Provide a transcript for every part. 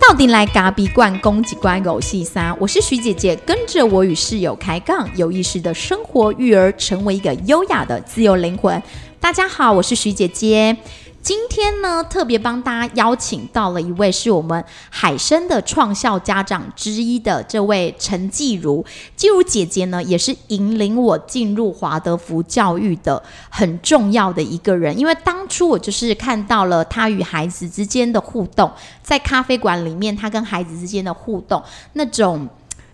到底来嘎比罐攻击关狗戏三，我是徐姐姐，跟着我与室友开杠，有意识的生活育儿，成为一个优雅的自由灵魂。大家好，我是徐姐姐。今天呢，特别帮大家邀请到了一位是我们海生的创校家长之一的这位陈继如，继如姐姐呢，也是引领我进入华德福教育的很重要的一个人。因为当初我就是看到了她与孩子之间的互动，在咖啡馆里面，她跟孩子之间的互动，那种。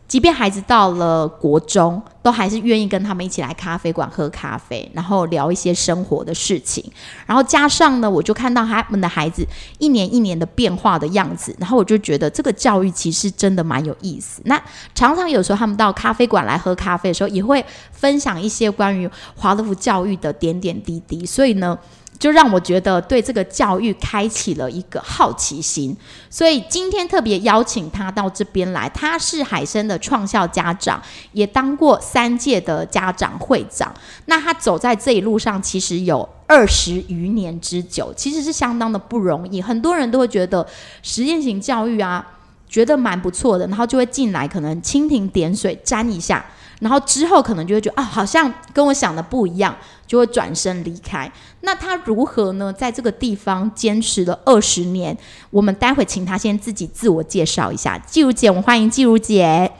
即便孩子到了国中，都还是愿意跟他们一起来咖啡馆喝咖啡，然后聊一些生活的事情。然后加上呢，我就看到他们的孩子一年一年的变化的样子，然后我就觉得这个教育其实真的蛮有意思。那常常有时候他们到咖啡馆来喝咖啡的时候，也会分享一些关于华德福教育的点点滴滴。所以呢。就让我觉得对这个教育开启了一个好奇心，所以今天特别邀请他到这边来。他是海生的创校家长，也当过三届的家长会长。那他走在这一路上，其实有二十余年之久，其实是相当的不容易。很多人都会觉得实验型教育啊，觉得蛮不错的，然后就会进来，可能蜻蜓点水沾一下。然后之后可能就会觉得啊，好像跟我想的不一样，就会转身离开。那他如何呢？在这个地方坚持了二十年，我们待会请他先自己自我介绍一下。季如姐，我们欢迎季如姐。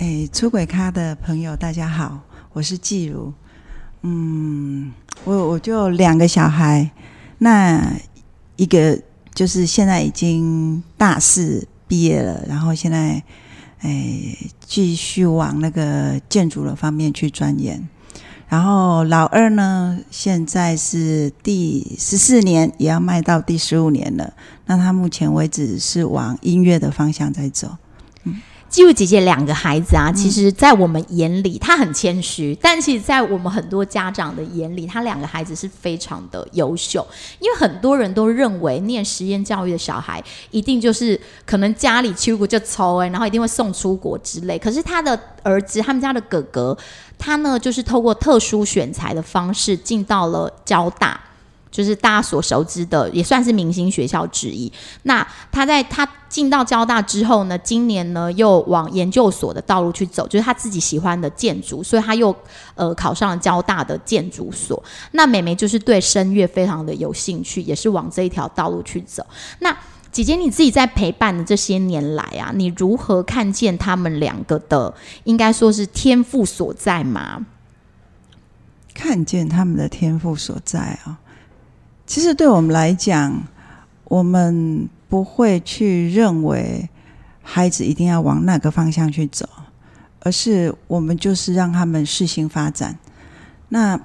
哎，出轨咖的朋友，大家好，我是季如。嗯，我我就两个小孩，那一个就是现在已经大四毕业了，然后现在。哎，继续往那个建筑的方面去钻研。然后老二呢，现在是第十四年，也要迈到第十五年了。那他目前为止是往音乐的方向在走。记录姐姐两个孩子啊，其实，在我们眼里，她很谦虚，但其实，在我们很多家长的眼里，她两个孩子是非常的优秀。因为很多人都认为，念实验教育的小孩，一定就是可能家里出国就抽哎，然后一定会送出国之类。可是他的儿子，他们家的哥哥，他呢，就是透过特殊选材的方式，进到了交大。就是大家所熟知的，也算是明星学校之一。那他在他进到交大之后呢，今年呢又往研究所的道路去走，就是他自己喜欢的建筑，所以他又呃考上了交大的建筑所。那美眉就是对声乐非常的有兴趣，也是往这一条道路去走。那姐姐你自己在陪伴的这些年来啊，你如何看见他们两个的，应该说是天赋所在吗？看见他们的天赋所在啊。其实对我们来讲，我们不会去认为孩子一定要往那个方向去走，而是我们就是让他们试行发展。那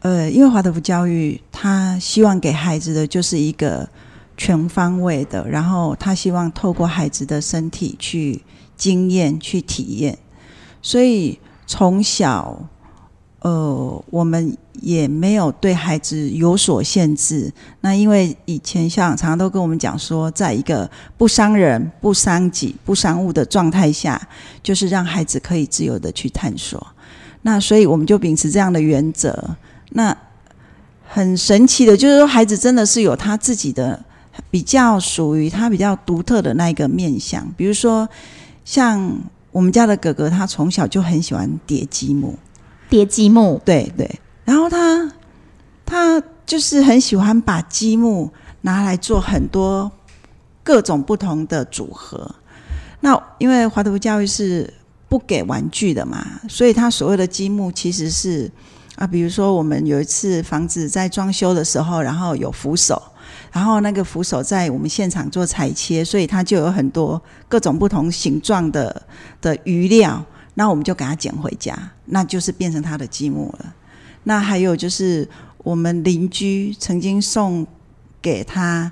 呃，因为华德福教育，他希望给孩子的就是一个全方位的，然后他希望透过孩子的身体去经验、去体验，所以从小。呃，我们也没有对孩子有所限制。那因为以前像常常都跟我们讲说，在一个不伤人、不伤己、不伤物的状态下，就是让孩子可以自由的去探索。那所以我们就秉持这样的原则。那很神奇的，就是说孩子真的是有他自己的比较属于他比较独特的那一个面相。比如说，像我们家的哥哥，他从小就很喜欢叠积木。叠积木，对对，然后他他就是很喜欢把积木拿来做很多各种不同的组合。那因为华德福教育是不给玩具的嘛，所以他所谓的积木其实是啊，比如说我们有一次房子在装修的时候，然后有扶手，然后那个扶手在我们现场做裁切，所以它就有很多各种不同形状的的余料。那我们就给他捡回家，那就是变成他的积木了。那还有就是我们邻居曾经送给他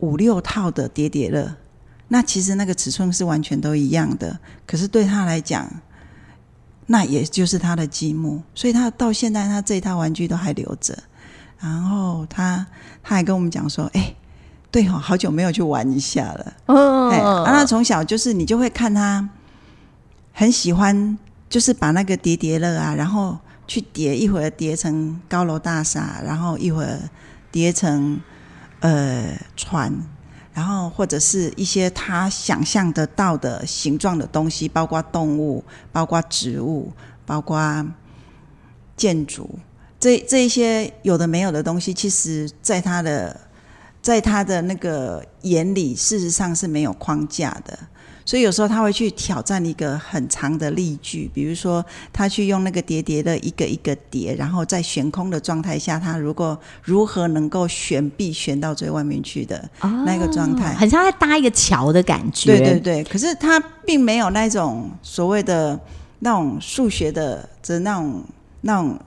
五六套的叠叠乐，那其实那个尺寸是完全都一样的，可是对他来讲，那也就是他的积木，所以他到现在他这一套玩具都还留着。然后他他还跟我们讲说：“哎，对哦，好久没有去玩一下了。”哦，哎，那从小就是你就会看他。很喜欢，就是把那个叠叠乐啊，然后去叠，一会儿叠成高楼大厦，然后一会儿叠成呃船，然后或者是一些他想象得到的形状的东西，包括动物，包括植物，包括建筑，这这一些有的没有的东西，其实在他的在他的那个眼里，事实上是没有框架的。所以有时候他会去挑战一个很长的例句，比如说他去用那个叠叠的一个一个叠，然后在悬空的状态下，他如果如何能够悬臂悬到最外面去的那个状态，很像在搭一个桥的感觉。对对对，可是他并没有那种所谓的那种数学的的那种那种。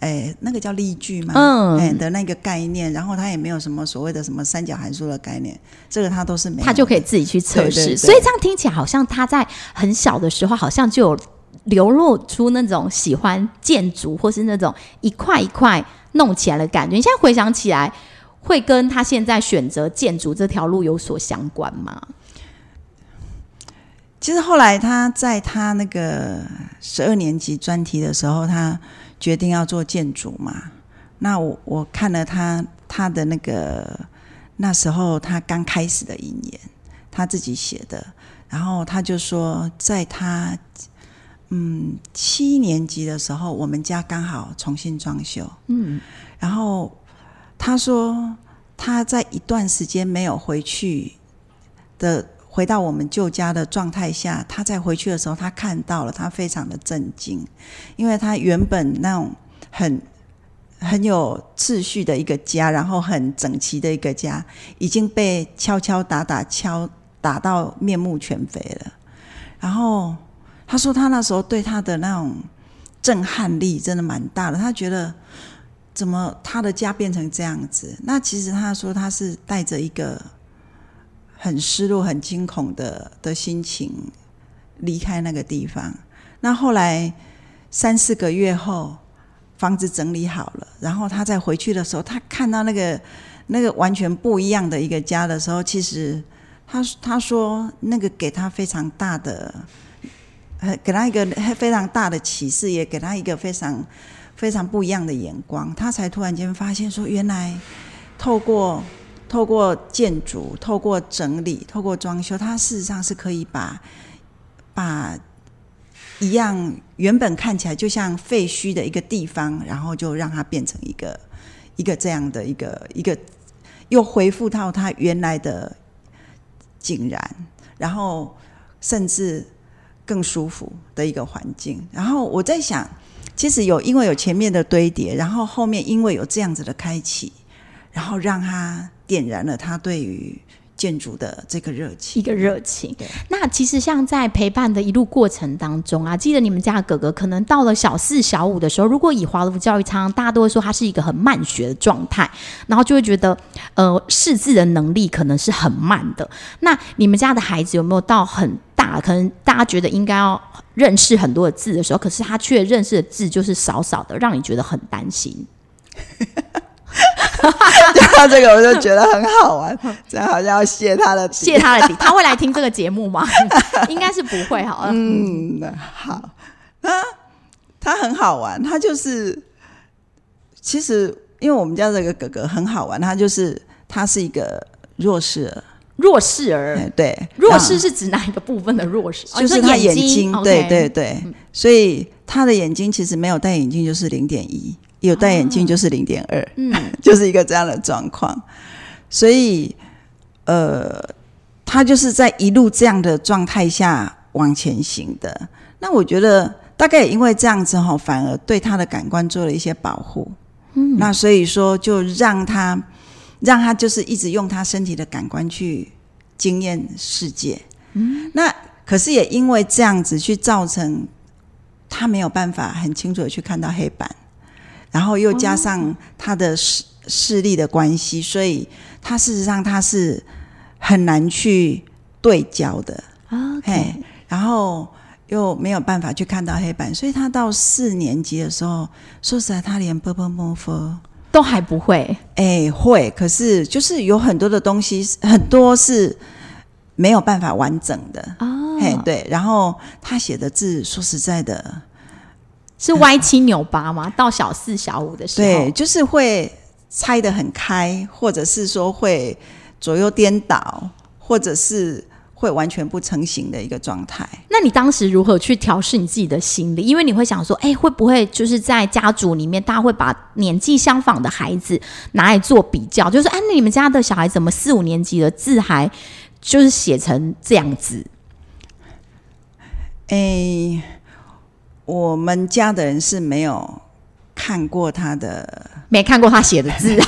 哎，那个叫例句嘛，嗯，哎的那个概念，然后他也没有什么所谓的什么三角函数的概念，这个他都是没有，他就可以自己去测试。所以这样听起来好像他在很小的时候，好像就有流露出那种喜欢建筑或是那种一块一块弄起来的感觉。你现在回想起来，会跟他现在选择建筑这条路有所相关吗？其实后来他在他那个十二年级专题的时候，他。决定要做建筑嘛？那我我看了他他的那个那时候他刚开始的引言，他自己写的，然后他就说，在他嗯七年级的时候，我们家刚好重新装修，嗯，然后他说他在一段时间没有回去的。回到我们旧家的状态下，他在回去的时候，他看到了，他非常的震惊，因为他原本那种很很有秩序的一个家，然后很整齐的一个家，已经被敲敲打打敲打到面目全非了。然后他说，他那时候对他的那种震撼力真的蛮大的，他觉得怎么他的家变成这样子？那其实他说他是带着一个。很失落、很惊恐的的心情离开那个地方。那后来三四个月后，房子整理好了，然后他再回去的时候，他看到那个那个完全不一样的一个家的时候，其实他他说那个给他非常大的，呃，给他一个非常大的启示，也给他一个非常非常不一样的眼光。他才突然间发现说，原来透过。透过建筑，透过整理，透过装修，它事实上是可以把把一样原本看起来就像废墟的一个地方，然后就让它变成一个一个这样的一个一个，又恢复到它原来的井然，然后甚至更舒服的一个环境。然后我在想，其实有因为有前面的堆叠，然后后面因为有这样子的开启，然后让它。点燃了他对于建筑的这个热情，一个热情。那其实像在陪伴的一路过程当中啊，记得你们家哥哥可能到了小四、小五的时候，如果以华德福教育仓，大家都会说他是一个很慢学的状态，然后就会觉得呃识字的能力可能是很慢的。那你们家的孩子有没有到很大，可能大家觉得应该要认识很多的字的时候，可是他却认识的字就是少少的，让你觉得很担心？讲到这个，我就觉得很好玩，这样好像要谢他的谢他的底，他会来听这个节目吗？应该是不会哈。嗯，好，他他很好玩，他就是其实因为我们家这个哥哥很好玩，他就是他是一个弱势儿，弱势儿，对，弱势是指哪一个部分的弱势？就是他眼睛，对对对，所以他的眼睛其实没有戴眼镜就是零点一。有戴眼镜就是零点二，嗯，就是一个这样的状况，所以，呃，他就是在一路这样的状态下往前行的。那我觉得大概也因为这样子哈，反而对他的感官做了一些保护，嗯，那所以说就让他让他就是一直用他身体的感官去惊艳世界，嗯，那可是也因为这样子去造成他没有办法很清楚的去看到黑板。然后又加上他的视视力的关系，所以他事实上他是很难去对焦的。OK，然后又没有办法去看到黑板，所以他到四年级的时候，说实在，他连 b b m o 都还不会。哎，会，可是就是有很多的东西，很多是没有办法完整的。哦，嘿，对。然后他写的字，说实在的。是歪七扭八吗？到小四、小五的时候，对，就是会拆得很开，或者是说会左右颠倒，或者是会完全不成形的一个状态。那你当时如何去调试你自己的心理？因为你会想说，哎，会不会就是在家族里面，大家会把年纪相仿的孩子拿来做比较，就是哎，那你们家的小孩怎么四五年级的字还就是写成这样子？哎，我们家的人是没有看过他的，没看过他写的字，是你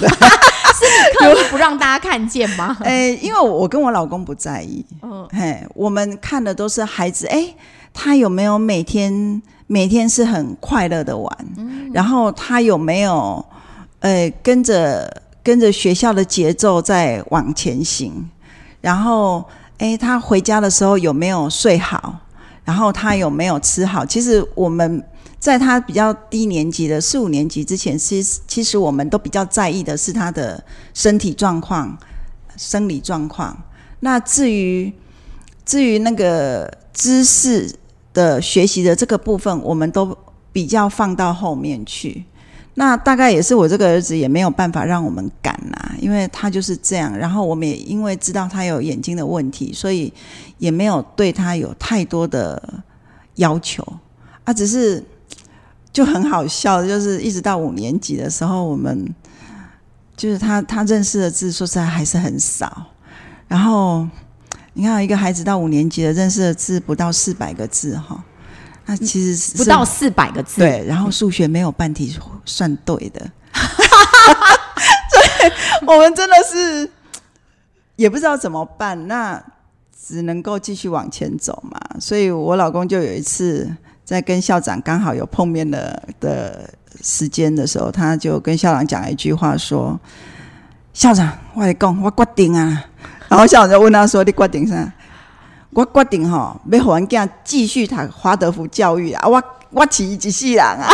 刻意不让大家看见吗？哎，因为我跟我老公不在意，嗯，嘿，我们看的都是孩子，哎，他有没有每天每天是很快乐的玩，然后他有没有，呃，跟着跟着学校的节奏在往前行，然后，哎，他回家的时候有没有睡好？然后他有没有吃好？其实我们在他比较低年级的四五年级之前，其实其实我们都比较在意的是他的身体状况、生理状况。那至于至于那个知识的学习的这个部分，我们都比较放到后面去。那大概也是我这个儿子也没有办法让我们赶呐，因为他就是这样。然后我们也因为知道他有眼睛的问题，所以也没有对他有太多的要求啊。只是就很好笑，就是一直到五年级的时候，我们就是他他认识的字，说实在还是很少。然后你看，一个孩子到五年级的认识的字不到四百个字哈。那其实是不到四百个字，对，然后数学没有半题算对的，所以我们真的是也不知道怎么办，那只能够继续往前走嘛。所以我老公就有一次在跟校长刚好有碰面的的时间的时候，他就跟校长讲一句话说：“校长，我来讲，我决定啊。”然后校长就问他说：“你决定啥？”我决定吼，要互阮囝继续读华德福教育啊！我我饲伊一世人啊！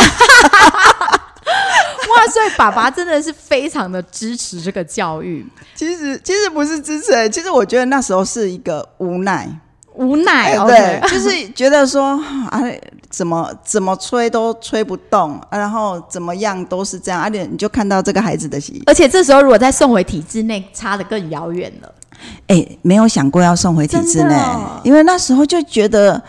哇，所以爸爸真的是非常的支持这个教育。其实其实不是支持，其实我觉得那时候是一个无奈，无奈。对，就是觉得说啊，怎么怎么吹都吹不动，然后怎么样都是这样，而且你就看到这个孩子的，而且这时候如果再送回体制内，差的更遥远了。哎，没有想过要送回体制内，因为那时候就觉得，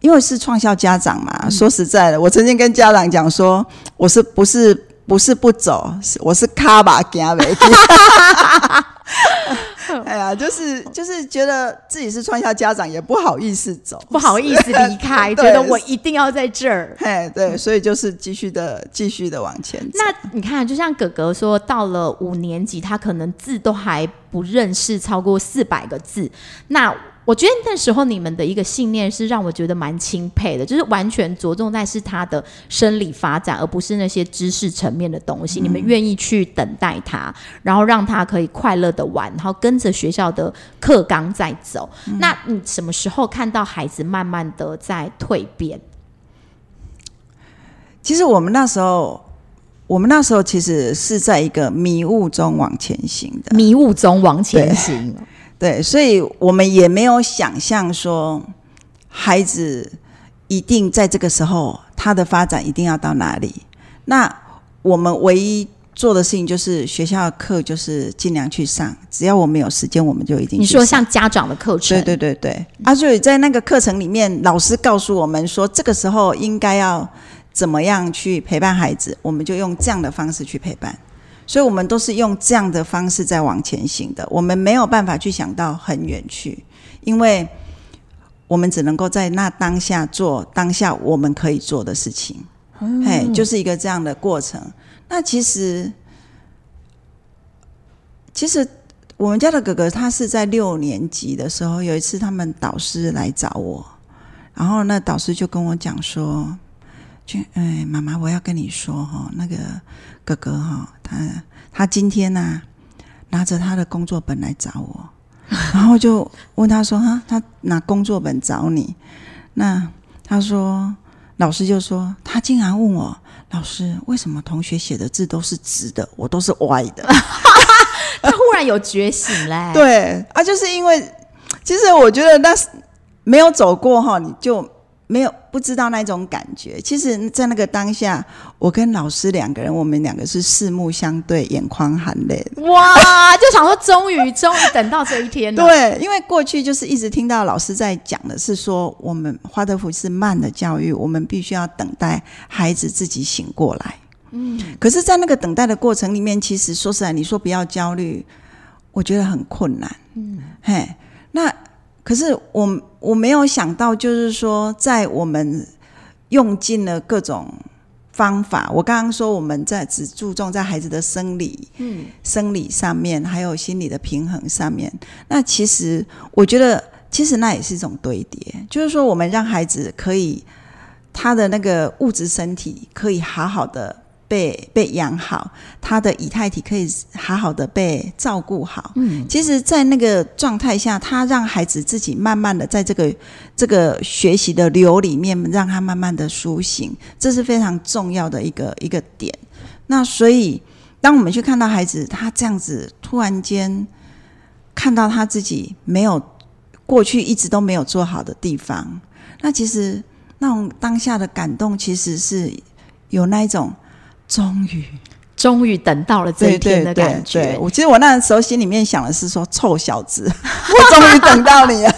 因为是创校家长嘛。说实在的，我曾经跟家长讲说，我是不是不是不走，我是卡把加没。哎呀，就是就是觉得自己是创校家长，也不好意思走，不好意思离开，觉得我一定要在这儿。嘿，对，所以就是继续的继续的往前走。那你看，就像哥哥说，到了五年级，他可能字都还不认识超过四百个字，那。我觉得那时候你们的一个信念是让我觉得蛮钦佩的，就是完全着重在是他的生理发展，而不是那些知识层面的东西。你们愿意去等待他，然后让他可以快乐的玩，然后跟着学校的课纲在走。那你什么时候看到孩子慢慢的在蜕变？其实我们那时候，我们那时候其实是在一个迷雾中往前行的，迷雾中往前行。对，所以我们也没有想象说孩子一定在这个时候他的发展一定要到哪里。那我们唯一做的事情就是学校的课就是尽量去上，只要我们有时间，我们就一定。你说像家长的课程？对对对对。啊，所以在那个课程里面，老师告诉我们说，这个时候应该要怎么样去陪伴孩子，我们就用这样的方式去陪伴。所以，我们都是用这样的方式在往前行的。我们没有办法去想到很远去，因为我们只能够在那当下做当下我们可以做的事情。嘿，就是一个这样的过程。那其实，其实我们家的哥哥他是在六年级的时候，有一次他们导师来找我，然后那导师就跟我讲说：“就哎，妈妈，我要跟你说哈，那个。”哥哥哈，他他今天呢拿着他的工作本来找我，然后就问他说：“哈，他拿工作本找你？”那他说，老师就说他竟然问我老师为什么同学写的字都是直的，我都是歪的。他忽然有觉醒嘞。对啊，就是因为其实我觉得那是没有走过哈，你就没有不知道那种感觉。其实，在那个当下，我跟老师两个人，我们两个是四目相对，眼眶含泪。哇！就想说，终于，终于等到这一天了。对，因为过去就是一直听到老师在讲的是说，我们华德福是慢的教育，我们必须要等待孩子自己醒过来。嗯，可是，在那个等待的过程里面，其实说实在，你说不要焦虑，我觉得很困难。嗯，嘿，那可是我我没有想到，就是说，在我们用尽了各种方法，我刚刚说我们在只注重在孩子的生理，嗯，生理上面，还有心理的平衡上面，那其实我觉得，其实那也是一种堆叠，就是说，我们让孩子可以他的那个物质身体可以好好的。被被养好，他的以太体可以好好的被照顾好。嗯，其实，在那个状态下，他让孩子自己慢慢的在这个这个学习的流里面，让他慢慢的苏醒，这是非常重要的一个一个点。那所以，当我们去看到孩子他这样子突然间看到他自己没有过去一直都没有做好的地方，那其实那种当下的感动，其实是有那一种。终于，终于等到了这一天的感觉。我其实我那时候心里面想的是说：“臭小子，我终于等到你了。”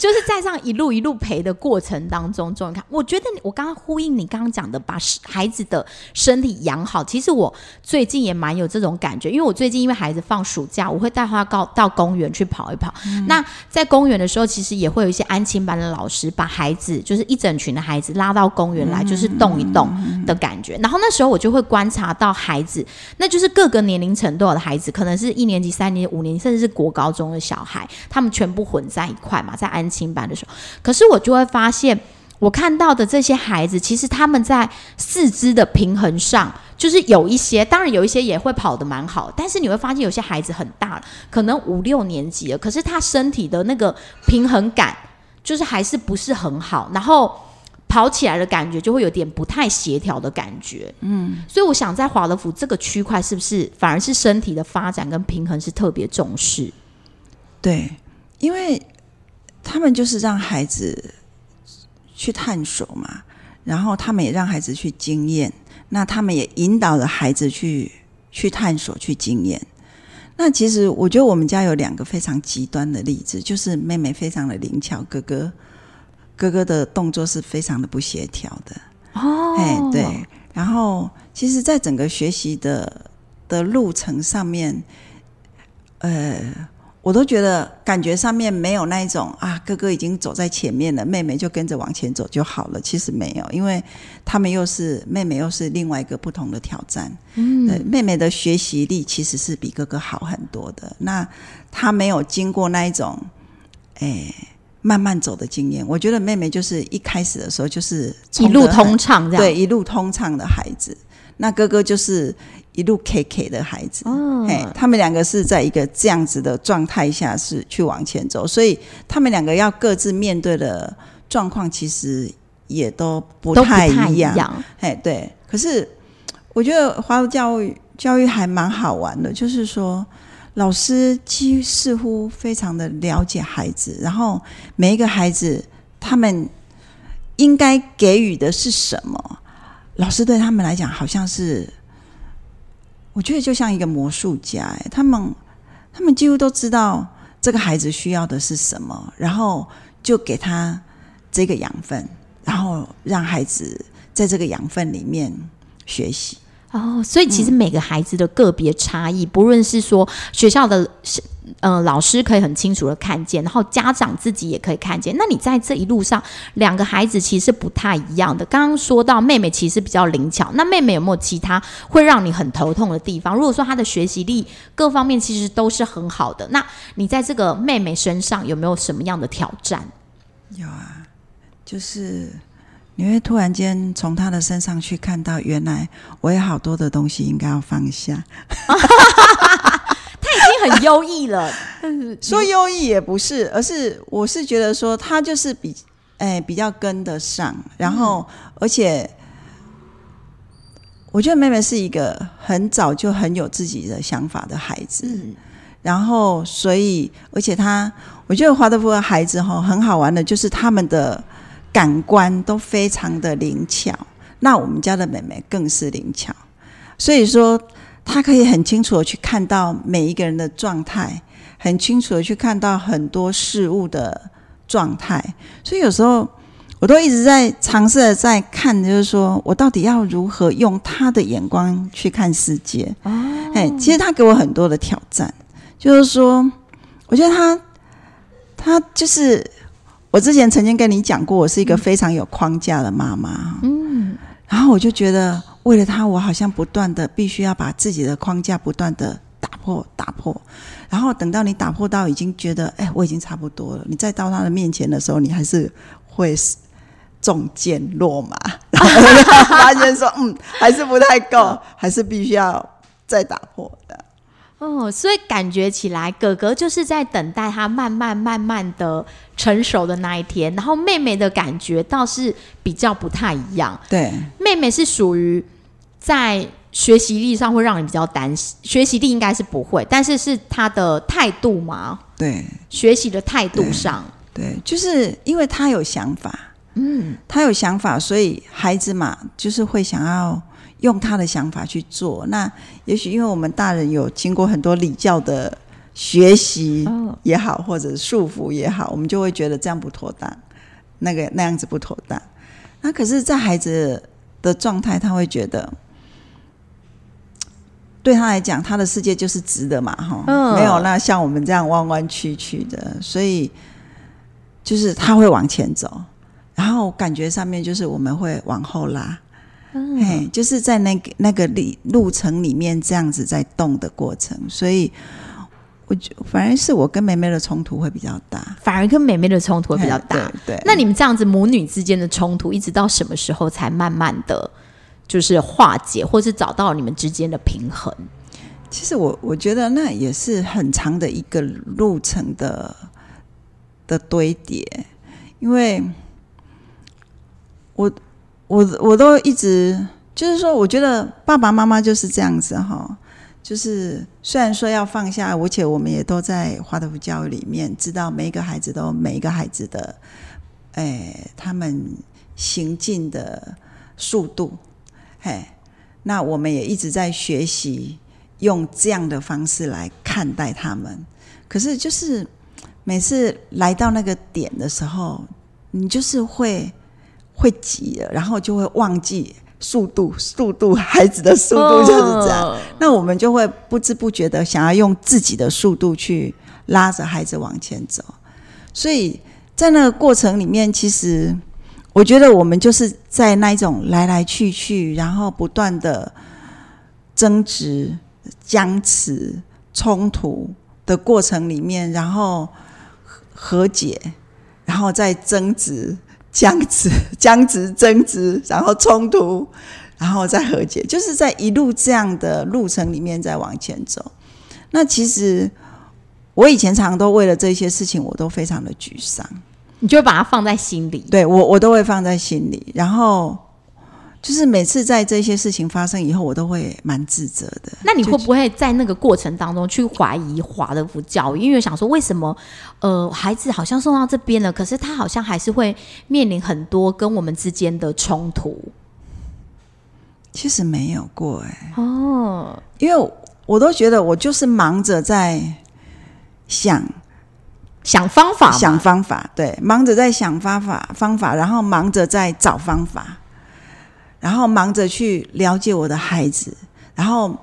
就是在这样一路一路陪的过程当中，终于看，我觉得我刚刚呼应你刚刚讲的，把孩子的身体养好。其实我最近也蛮有这种感觉，因为我最近因为孩子放暑假，我会带他到到公园去跑一跑。那在公园的时候，其实也会有一些安亲班的老师把孩子，就是一整群的孩子拉到公园来，就是动一动的感觉。然后那时候我就会观察到孩子，那就是各个年龄层都有的孩子，可能是一年级、三年级、五年级，甚至是国高中的小孩，他们全部混在一块嘛，在安。清班的时候，可是我就会发现，我看到的这些孩子，其实他们在四肢的平衡上，就是有一些，当然有一些也会跑得蛮好，但是你会发现有些孩子很大了，可能五六年级了，可是他身体的那个平衡感，就是还是不是很好，然后跑起来的感觉就会有点不太协调的感觉。嗯，所以我想在华德福这个区块，是不是反而是身体的发展跟平衡是特别重视？对，因为。他们就是让孩子去探索嘛，然后他们也让孩子去经验，那他们也引导着孩子去去探索、去经验。那其实我觉得我们家有两个非常极端的例子，就是妹妹非常的灵巧，哥哥哥哥的动作是非常的不协调的。哦，哎，对。然后，其实，在整个学习的的路程上面，呃。我都觉得感觉上面没有那一种啊，哥哥已经走在前面了，妹妹就跟着往前走就好了。其实没有，因为他们又是妹妹，又是另外一个不同的挑战。嗯，妹妹的学习力其实是比哥哥好很多的。那他没有经过那一种，哎，慢慢走的经验。我觉得妹妹就是一开始的时候就是一路通畅，对，一路通畅的孩子。那哥哥就是。一路 K K 的孩子，哎，他们两个是在一个这样子的状态下是去往前走，所以他们两个要各自面对的状况其实也都不太一样。哎，对。可是我觉得华为教育教育还蛮好玩的，就是说老师几似乎非常的了解孩子，然后每一个孩子他们应该给予的是什么，老师对他们来讲好像是。我觉得就像一个魔术家，哎，他们他们几乎都知道这个孩子需要的是什么，然后就给他这个养分，然后让孩子在这个养分里面学习。哦，所以其实每个孩子的个别差异，不论是说学校的。嗯，老师可以很清楚的看见，然后家长自己也可以看见。那你在这一路上，两个孩子其实不太一样的。刚刚说到妹妹其实比较灵巧，那妹妹有没有其他会让你很头痛的地方？如果说她的学习力各方面其实都是很好的，那你在这个妹妹身上有没有什么样的挑战？有啊，就是你会突然间从她的身上去看到，原来我有好多的东西应该要放下。很优异了，说优异也不是，而是我是觉得说他就是比哎比较跟得上，然后而且我觉得妹妹是一个很早就很有自己的想法的孩子，然后所以而且他我觉得华德福的孩子哈很好玩的，就是他们的感官都非常的灵巧。那我们家的妹妹更是灵巧，所以说她可以很清楚的去看到每一个人的状态，很清楚的去看到很多事物的状态。所以有时候我都一直在尝试的在看，就是说我到底要如何用他的眼光去看世界。哦，哎，其实他给我很多的挑战，就是说，我觉得他他就是我之前曾经跟你讲过，我是一个非常有框架的妈妈。嗯。然后我就觉得，为了他，我好像不断的必须要把自己的框架不断的打破、打破。然后等到你打破到已经觉得，哎，我已经差不多了，你再到他的面前的时候，你还是会中箭落马，然后发现说，嗯，还是不太够，还是必须要再打破的。哦，所以感觉起来，哥哥就是在等待他慢慢慢慢的成熟的那一天，然后妹妹的感觉倒是比较不太一样。对，妹妹是属于在学习力上会让你比较担心，学习力应该是不会，但是是他的态度嘛？对，学习的态度上，对，就是因为他有想法，嗯，他有想法，所以孩子嘛，就是会想要。用他的想法去做，那也许因为我们大人有经过很多礼教的学习也好，或者束缚也好，我们就会觉得这样不妥当，那个那样子不妥当。那可是，在孩子的状态，他会觉得，对他来讲，他的世界就是直的嘛，哈，没有那像我们这样弯弯曲曲的，所以就是他会往前走，然后感觉上面就是我们会往后拉。哎，就是在那个那个里路程里面这样子在动的过程，所以我觉反而是我跟妹妹的冲突会比较大，反而跟妹妹的冲突会比较大。对，那你们这样子母女之间的冲突，一直到什么时候才慢慢的就是化解，或是找到你们之间的平衡？其实我我觉得那也是很长的一个路程的的堆叠，因为我。我我都一直就是说，我觉得爸爸妈妈就是这样子哈，就是虽然说要放下，而且我们也都在华德福教育里面知道每一个孩子都每一个孩子的，哎，他们行进的速度，嘿，那我们也一直在学习用这样的方式来看待他们。可是就是每次来到那个点的时候，你就是会。会急了，然后就会忘记速度，速度，孩子的速度就是这样。那我们就会不知不觉的想要用自己的速度去拉着孩子往前走。所以在那个过程里面，其实我觉得我们就是在那一种来来去去，然后不断的争执、僵持、冲突的过程里面，然后和解，然后再争执。僵持、僵持、争执，然后冲突，然后再和解，就是在一路这样的路程里面在往前走。那其实我以前常常都为了这些事情，我都非常的沮丧。你就把它放在心里，对我，我都会放在心里，然后。就是每次在这些事情发生以后，我都会蛮自责的。那你会不会在那个过程当中去怀疑华德福教育？因为想说，为什么呃孩子好像送到这边了，可是他好像还是会面临很多跟我们之间的冲突？其实没有过哎哦，因为我都觉得我就是忙着在想想方法，想方法，对，忙着在想方法方法，然后忙着在找方法。然后忙着去了解我的孩子，然后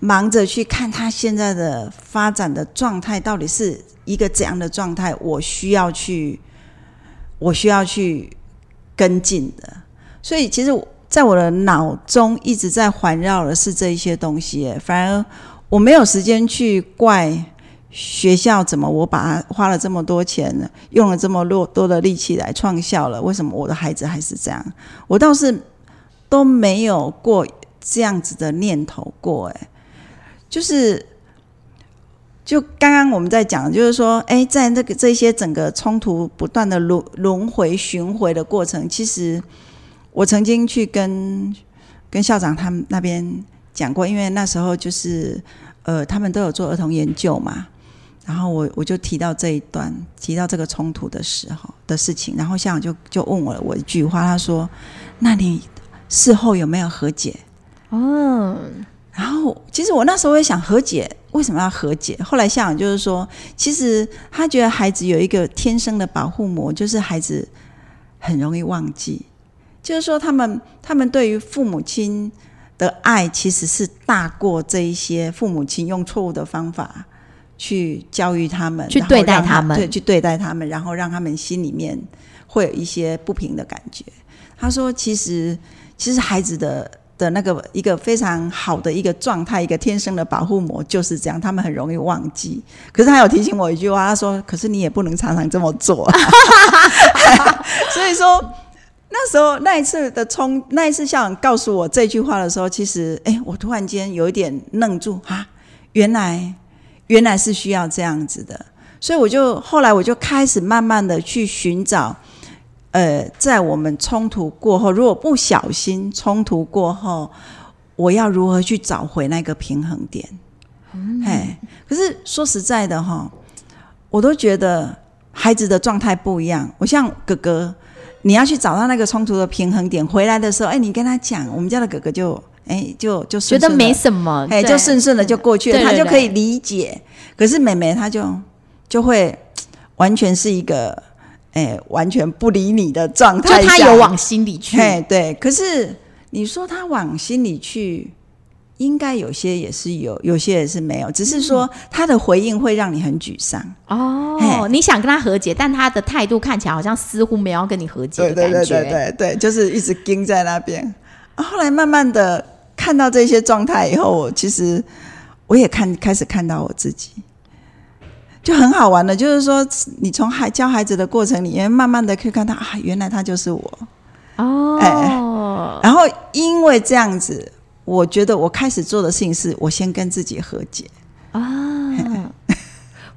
忙着去看他现在的发展的状态到底是一个怎样的状态，我需要去，我需要去跟进的。所以，其实在我的脑中一直在环绕的是这一些东西，反而我没有时间去怪学校怎么我把他花了这么多钱，用了这么多多的力气来创校了，为什么我的孩子还是这样？我倒是。都没有过这样子的念头过，哎，就是，就刚刚我们在讲，就是说，哎，在这个这些整个冲突不断的轮轮回巡回的过程，其实我曾经去跟跟校长他们那边讲过，因为那时候就是，呃，他们都有做儿童研究嘛。然后我我就提到这一段，提到这个冲突的时候的事情，然后校长就就问我了我一句话，他说：“那你事后有没有和解？”嗯，然后其实我那时候也想和解，为什么要和解？后来校长就是说，其实他觉得孩子有一个天生的保护膜，就是孩子很容易忘记，就是说他们他们对于父母亲的爱其实是大过这一些父母亲用错误的方法。去教育他们，去对待他们，对，去对待他们，然后让他们心里面会有一些不平的感觉。他说：“其实，其实孩子的的那个一个非常好的一个状态，一个天生的保护膜就是这样，他们很容易忘记。可是他有提醒我一句话，他说：‘可是你也不能常常这么做。’ 所以说，那时候那一次的冲，那一次校长告诉我这句话的时候，其实，哎，我突然间有一点愣住啊，原来。”原来是需要这样子的，所以我就后来我就开始慢慢的去寻找，呃，在我们冲突过后，如果不小心冲突过后，我要如何去找回那个平衡点？哎，可是说实在的哈，我都觉得孩子的状态不一样。我像哥哥，你要去找到那个冲突的平衡点，回来的时候，哎，你跟他讲，我们家的哥哥就。哎，就就觉得没什么，哎，就顺顺的就过去了，他就可以理解。可是妹妹她就就会完全是一个哎，完全不理你的状态，就他有往心里去。哎，对。可是你说他往心里去，应该有些也是有，有些也是没有。只是说他的回应会让你很沮丧。哦，你想跟他和解，但他的态度看起来好像似乎没有跟你和解的感觉。对对对对对，就是一直盯在那边。后来慢慢的。看到这些状态以后，我其实我也看开始看到我自己，就很好玩的。就是说，你从孩教孩子的过程里面，慢慢的可以看到啊，原来他就是我哦。哎，然后因为这样子，我觉得我开始做的事情是我先跟自己和解啊。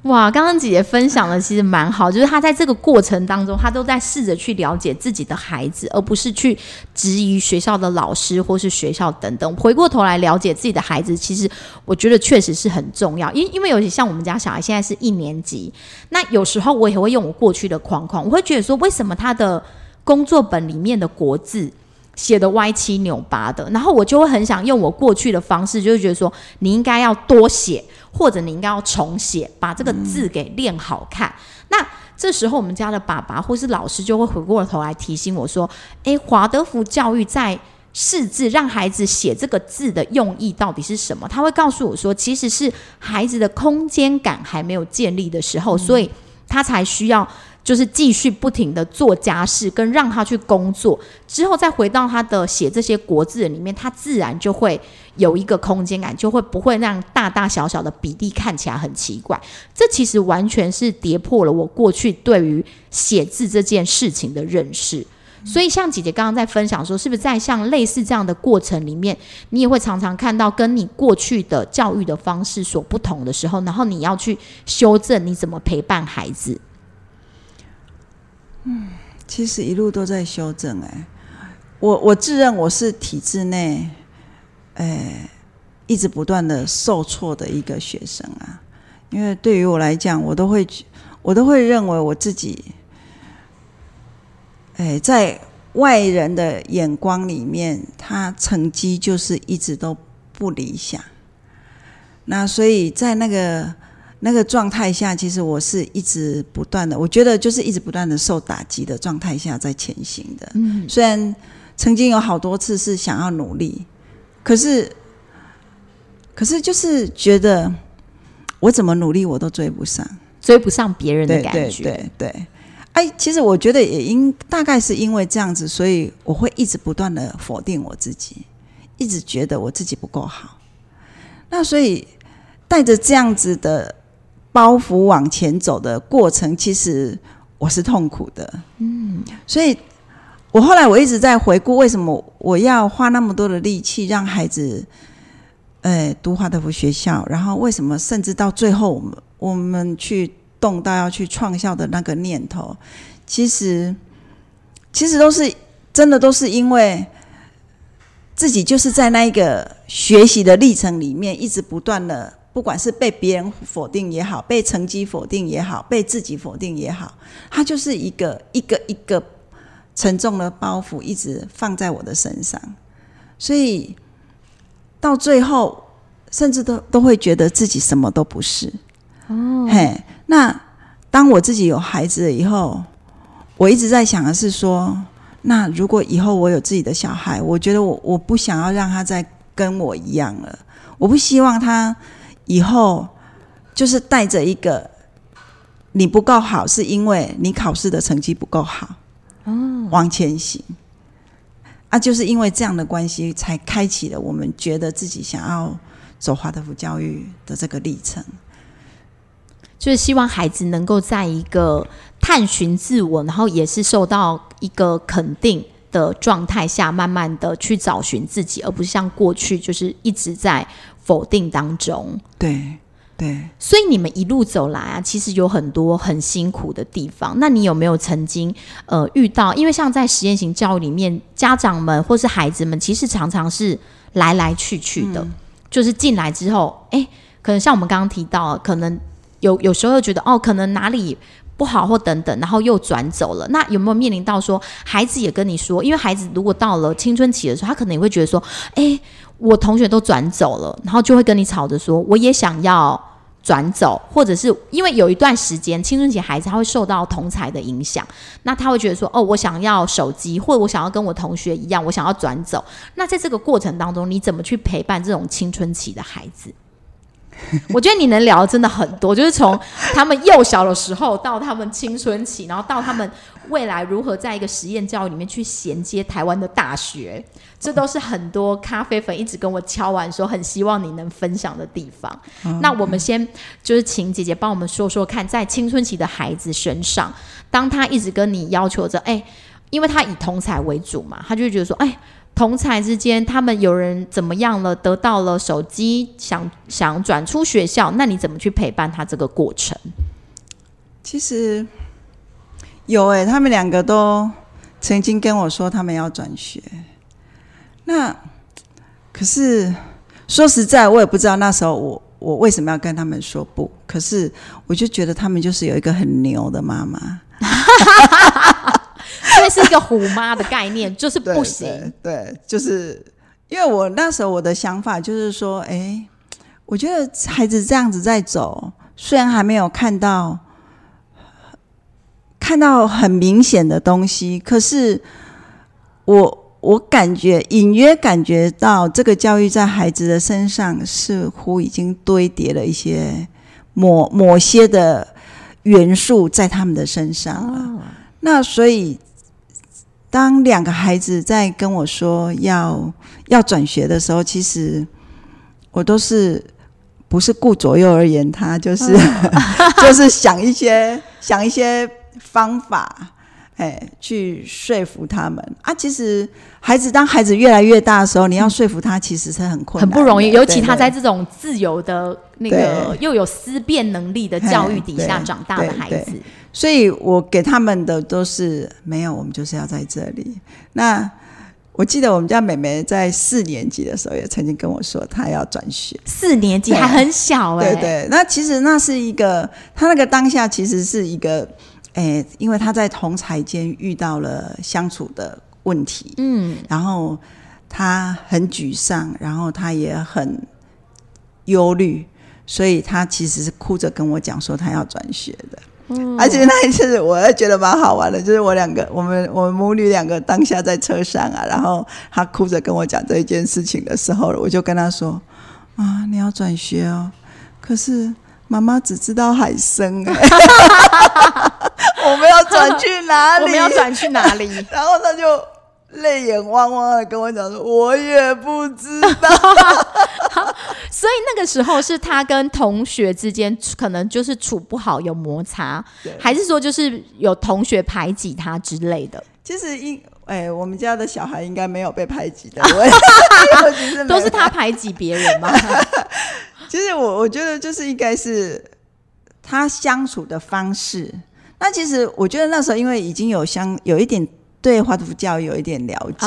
哇，刚刚姐姐分享的其实蛮好，就是她在这个过程当中，她都在试着去了解自己的孩子，而不是去质疑学校的老师或是学校等等。回过头来了解自己的孩子，其实我觉得确实是很重要。因因为有些像我们家小孩现在是一年级，那有时候我也会用我过去的框框，我会觉得说，为什么他的工作本里面的国字？写的歪七扭八的，然后我就会很想用我过去的方式，就是觉得说你应该要多写，或者你应该要重写，把这个字给练好看。那这时候我们家的爸爸或是老师就会回过头来提醒我说：“诶，华德福教育在试字让孩子写这个字的用意到底是什么？”他会告诉我说：“其实是孩子的空间感还没有建立的时候，所以他才需要。”就是继续不停的做家事，跟让他去工作之后，再回到他的写这些国字里面，他自然就会有一个空间感，就会不会让大大小小的比例看起来很奇怪。这其实完全是跌破了我过去对于写字这件事情的认识。所以，像姐姐刚刚在分享说，是不是在像类似这样的过程里面，你也会常常看到跟你过去的教育的方式所不同的时候，然后你要去修正你怎么陪伴孩子。嗯，其实一路都在修正。哎，我我自认我是体制内，哎，一直不断的受挫的一个学生啊。因为对于我来讲，我都会我都会认为我自己，哎，在外人的眼光里面，他成绩就是一直都不理想。那所以在那个。那个状态下，其实我是一直不断的，我觉得就是一直不断的受打击的状态下在前行的。嗯，虽然曾经有好多次是想要努力，可是，可是就是觉得我怎么努力我都追不上，追不上别人的感觉。对对对，哎，其实我觉得也因大概是因为这样子，所以我会一直不断的否定我自己，一直觉得我自己不够好。那所以带着这样子的。包袱往前走的过程，其实我是痛苦的。嗯，所以我后来我一直在回顾，为什么我要花那么多的力气让孩子，呃，读华德福学校，然后为什么甚至到最后，我们我们去动到要去创校的那个念头，其实其实都是真的，都是因为自己就是在那一个学习的历程里面，一直不断的。不管是被别人否定也好，被成绩否定也好，被自己否定也好，它就是一个一个一个沉重的包袱，一直放在我的身上，所以到最后，甚至都都会觉得自己什么都不是。哦，嘿，那当我自己有孩子了以后，我一直在想的是说，那如果以后我有自己的小孩，我觉得我我不想要让他再跟我一样了，我不希望他。以后就是带着一个你不够好，是因为你考试的成绩不够好，哦，往前行啊，就是因为这样的关系，才开启了我们觉得自己想要走华德福教育的这个历程，就是希望孩子能够在一个探寻自我，然后也是受到一个肯定的状态下，慢慢的去找寻自己，而不是像过去就是一直在。否定当中，对对，所以你们一路走来啊，其实有很多很辛苦的地方。那你有没有曾经呃遇到？因为像在实验型教育里面，家长们或是孩子们，其实常常是来来去去的，就是进来之后，哎，可能像我们刚刚提到，可能有有时候又觉得哦，可能哪里不好或等等，然后又转走了。那有没有面临到说，孩子也跟你说，因为孩子如果到了青春期的时候，他可能也会觉得说，哎。我同学都转走了，然后就会跟你吵着说，我也想要转走，或者是因为有一段时间青春期孩子他会受到同才的影响，那他会觉得说，哦，我想要手机，或者我想要跟我同学一样，我想要转走。那在这个过程当中，你怎么去陪伴这种青春期的孩子？我觉得你能聊的真的很多，就是从他们幼小的时候到他们青春期，然后到他们未来如何在一个实验教育里面去衔接台湾的大学，这都是很多咖啡粉一直跟我敲完说很希望你能分享的地方。那我们先就是请姐姐帮我们说说看，在青春期的孩子身上，当他一直跟你要求着，哎，因为他以同才为主嘛，他就会觉得说，哎。同才之间，他们有人怎么样了？得到了手机，想想转出学校，那你怎么去陪伴他这个过程？其实有诶，他们两个都曾经跟我说他们要转学。那可是说实在，我也不知道那时候我我为什么要跟他们说不。可是我就觉得他们就是有一个很牛的妈妈。因为是一个虎妈的概念，就是不行。对，就是因为我那时候我的想法就是说，哎，我觉得孩子这样子在走，虽然还没有看到看到很明显的东西，可是我我感觉隐约感觉到这个教育在孩子的身上似乎已经堆叠了一些某某些的元素在他们的身上了。那所以。当两个孩子在跟我说要要转学的时候，其实我都是不是顾左右而言他，就是 就是想一些想一些方法，哎，去说服他们啊。其实孩子当孩子越来越大的时候，你要说服他，其实是很困难，很不容易。尤其他在这种自由的那个又有思辨能力的教育底下长大的孩子。所以我给他们的都是没有，我们就是要在这里。那我记得我们家妹妹在四年级的时候也曾经跟我说，她要转学。四年级还很小哎，对对。那其实那是一个，她那个当下其实是一个，哎，因为她在同才间遇到了相处的问题，嗯，然后她很沮丧，然后她也很忧虑，所以她其实是哭着跟我讲说，她要转学的。而且那一次，我也觉得蛮好玩的，就是我两个，我们我们母女两个当下在车上啊，然后她哭着跟我讲这一件事情的时候，我就跟她说：“啊，你要转学哦，可是妈妈只知道海生，哎，我们要转去哪里？我们要转去哪里？” 然后她就。泪眼汪汪的跟我讲说：“我也不知道。”所以那个时候是他跟同学之间可能就是处不好，有摩擦，还是说就是有同学排挤他之类的？其实应哎，我们家的小孩应该没有被排挤的，我都是他排挤别人嘛？其实我我觉得就是应该是他相处的方式。那其实我觉得那时候因为已经有相有一点。对华德福教育有一点了解，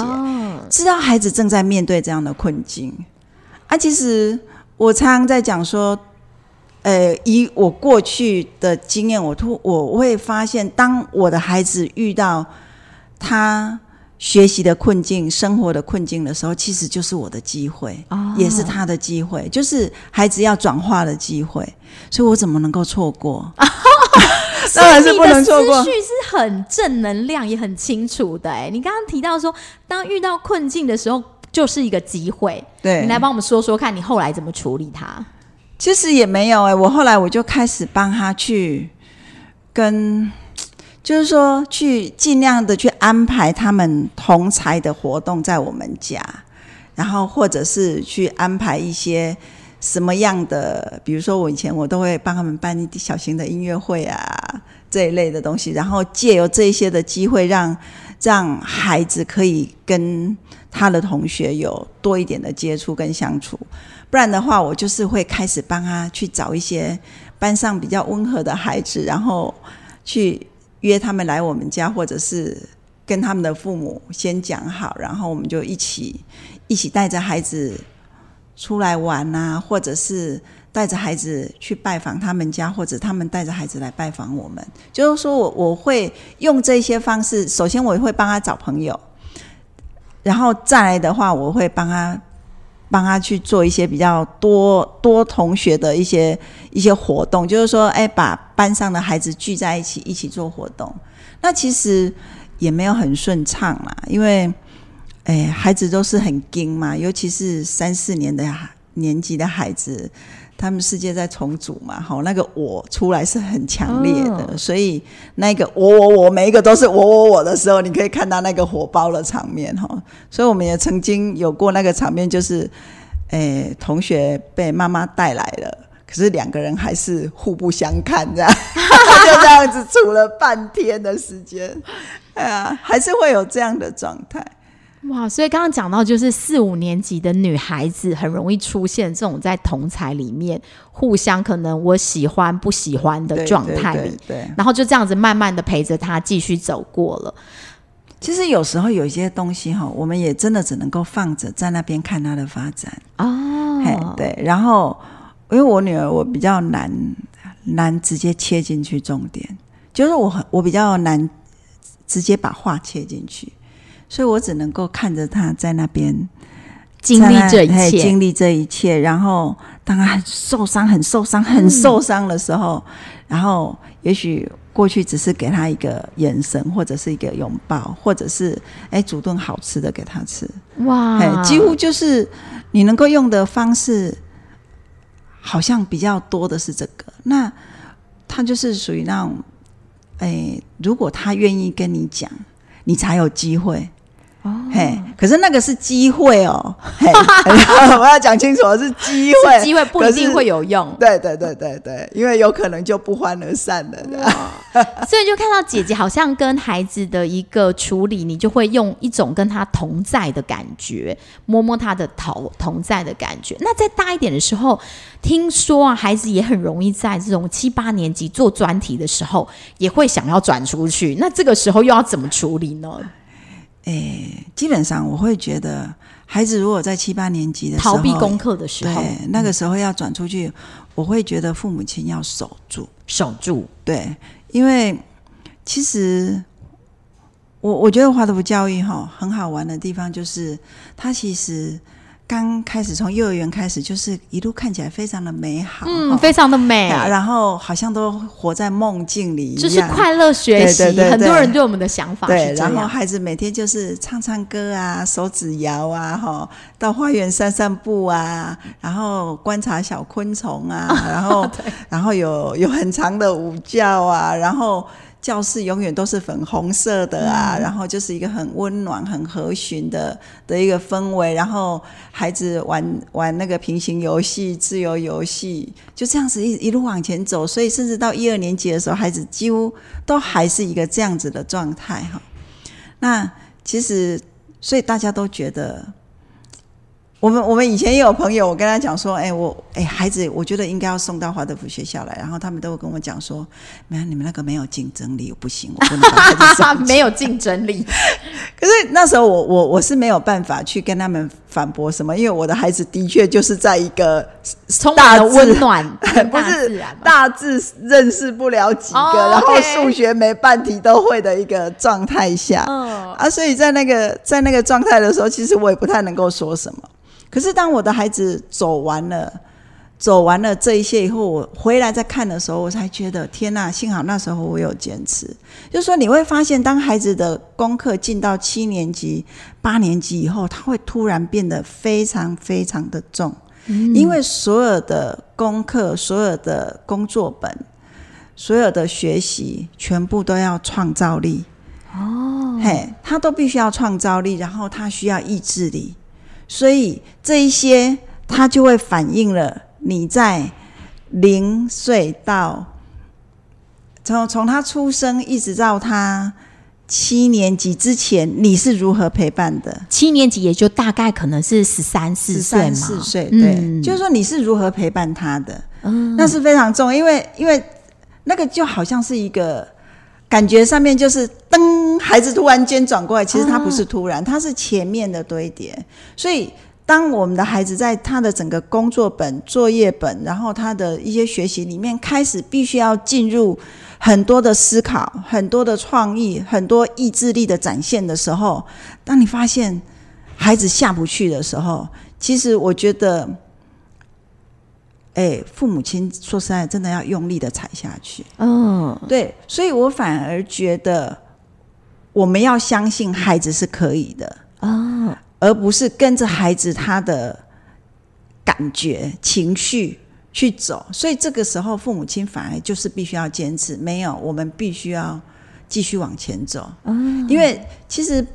知道孩子正在面对这样的困境。啊，其实我常常在讲说，呃，以我过去的经验，我突我会发现，当我的孩子遇到他学习的困境、生活的困境的时候，其实就是我的机会，哦也是他的机会，就是孩子要转化的机会，所以我怎么能够错过？当然是不能错过思绪是很正能量，也很清楚的。哎，你刚刚提到说，当遇到困境的时候，就是一个机会。对，你来帮我们说说看，你后来怎么处理它？其实也没有哎、我后来我就开始帮他去跟，就是说去尽量的去安排他们同才的活动在我们家，然后或者是去安排一些什么样的，比如说我以前我都会帮他们办一小型的音乐会啊这一类的东西，然后借由这一些的机会让，让孩子可以跟他的同学有多一点的接触跟相处。不然的话，我就是会开始帮他去找一些班上比较温和的孩子，然后去约他们来我们家，或者是跟他们的父母先讲好，然后我们就一起一起带着孩子出来玩啊，或者是带着孩子去拜访他们家，或者他们带着孩子来拜访我们。就是说我我会用这些方式，首先我会帮他找朋友，然后再来的话，我会帮他。帮他去做一些比较多多同学的一些一些活动，就是说，哎，把班上的孩子聚在一起，一起做活动。那其实也没有很顺畅啦，因为，哎，孩子都是很精嘛，尤其是三四年的年级的孩子，他们世界在重组嘛，好，那个我出来是很强烈的，哦所以那个我我我每一个都是我我我的时候，你可以看到那个火爆的场面哈。所以我们也曾经有过那个场面，就是，诶，同学被妈妈带来了。可是两个人还是互不相看，这样 就这样子处了半天的时间，哎呀，还是会有这样的状态。哇，所以刚刚讲到，就是四五年级的女孩子很容易出现这种在同才里面互相可能我喜欢不喜欢的对状态里，对对对然后就这样子慢慢的陪着她继续走过了。其实有时候有一些东西哈，我们也真的只能够放着在那边看她的发展。哦嘿，对，然后因为我女儿，我比较难难直接切进去重点，就是我很我比较难直接把话切进去，所以我只能够看着他在那边经历这一切，经历这一切，然后当他很受伤、很受伤、很受伤的时候，然后也许过去只是给他一个眼神，或者是一个拥抱，或者是哎煮顿好吃的给他吃，哇哎，几乎就是你能够用的方式，好像比较多的是这个。那他就是属于那种，哎，如果他愿意跟你讲，你才有机会。哦嘿，可是那个是机会哦，嘿，我要讲清楚，是机会，是机会不一定会有用。对对对对对，因为有可能就不欢而散了。所以就看到姐姐好像跟孩子的一个处理，你就会用一种跟他同在的感觉，摸摸他的头，同在的感觉。那再大一点的时候，听说啊，孩子也很容易在这种七八年级做专题的时候，也会想要转出去。那这个时候又要怎么处理呢？诶，基本上我会觉得，孩子如果在七八年级的时候逃避功课的时候，对，那个时候要转出去，我会觉得父母亲要守住。守住。对，因为其实我我觉得华德福教育哈很好玩的地方就是，它其实刚开始从幼儿园开始，就是一路看起来非常的美好，嗯，非常的美，啊然后好像都活在梦境里一样，就是快乐学习。对对对很多人对我们的想法对。然后孩子每天就是唱唱歌啊，手指摇啊，哈，到花园散散步啊，然后观察小昆虫啊，然后 然后有有很长的午觉啊，然后教室永远都是粉红色的啊，然后就是一个很温暖、很和煦的的一个氛围，然后孩子玩玩那个平行游戏、自由游戏，就这样子一一路往前走，所以甚至到一二年级的时候，孩子几乎都还是一个这样子的状态哈。那其实，所以大家都觉得，我们我们以前也有朋友，我跟他讲说，哎，我哎孩子，我觉得应该要送到华德福学校来，然后他们都会跟我讲说，没有你们那个没有竞争力，不行，我不能把孩子送 没有竞争力，可是那时候我我我是没有办法去跟他们反驳什么，因为我的孩子的确就是在一个充满了温暖，不是大大致认识不了几个，哦然后数学每半题都会的一个状态下，嗯。啊，所以在那个在那个状态的时候，其实我也不太能够说什么。可是当我的孩子走完了，走完了这一些以后，我回来再看的时候，我才觉得天呐，幸好那时候我有坚持。就是说，你会发现，当孩子的功课进到七年级、八年级以后，他会突然变得非常非常的重，因为所有的功课、所有的工作本、所有的学习，全部都要创造力。哦，嘿，他都必须要创造力，然后他需要意志力，所以这一些它就会反映了你在零岁到从从他出生一直到他七年级之前，你是如何陪伴的？七年级也就大概可能是十三四岁嘛，三四岁，对，嗯就是说你是如何陪伴他的，那是非常重要，因为因为那个就好像是一个感觉上面就是噔，孩子突然间转过来，其实他不是突然，他是前面的堆叠，所以。当我们的孩子在他的整个工作本、作业本，然后他的一些学习里面，开始必须要进入很多的思考、很多的创意、很多意志力的展现的时候，当你发现孩子下不去的时候，其实我觉得，哎，父母亲说实在，真的要用力的踩下去。嗯，对，所以我反而觉得，我们要相信孩子是可以的，哦，而不是跟着孩子他的感觉、情绪去走。所以这个时候，父母亲反而就是必须要坚持，没有，我们必须要继续往前走。因为其实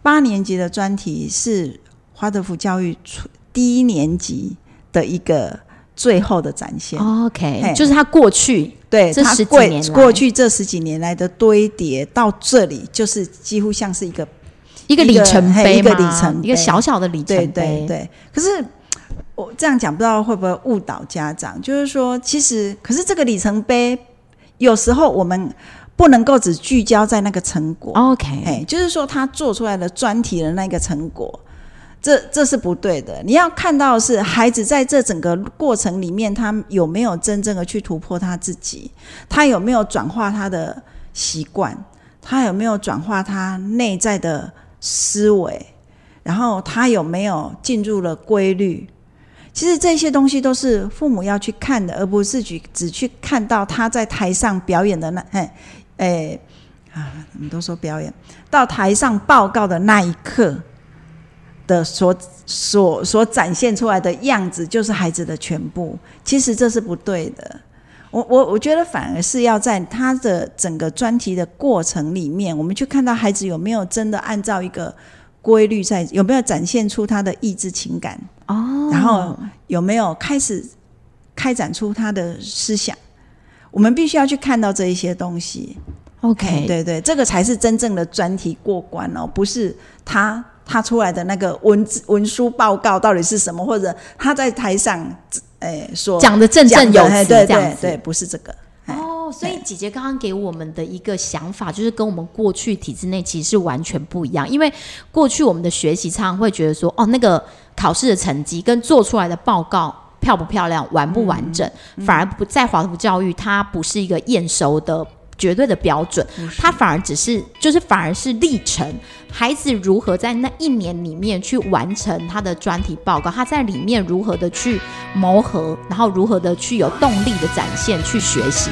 八年级的专题是华德福教育初第一年级的一个最后的展现。OK，就是他过去对，这十几年过去这十几年来的堆叠到这里，就是几乎像是一个一个里程碑一个，里程碑一个小小的里程对碑，对对。可是我这样讲，不知道会不会误导家长？就是说，其实可是这个里程碑，有时候我们不能够只聚焦在那个成果。OK，哎，就是说他做出来的专题的那个成果，这这是不对的。你要看到是孩子在这整个过程里面，他有没有真正的去突破他自己，他有没有转化他的习惯，他有没有转化他内在的思维，然后他有没有进入了规律。其实这些东西都是父母要去看的，而不是只只去看到他在台上表演的那哎哎啊，我们都说表演，到台上报告的那一刻的所所所展现出来的样子，就是孩子的全部。其实这是不对的。我我我觉得反而是要在他的整个专题的过程里面，我们去看到孩子有没有真的按照一个规律在，有没有展现出他的意志情感，哦，然后有没有开始开展出他的思想。我们必须要去看到这一些东西。OK，对对，这个才是真正的专题过关哦，不是他他出来的那个文字文书报告到底是什么，或者他在台上诶说讲的振振有词讲的对这样子对对，不是这个。哎哦，所以姐姐刚刚给我们的一个想法，就是跟我们过去体制内其实是完全不一样。因为过去我们的学习常常会觉得说，哦，那个考试的成绩跟做出来的报告漂不漂亮、完不完整，反而不在华图教育，它不是一个验收的。绝对的标准，它反而只是就是反而是历程，孩子如何在那一年里面去完成他的专题报告，他在里面如何的去磨合，然后如何的去有动力的展现去学习，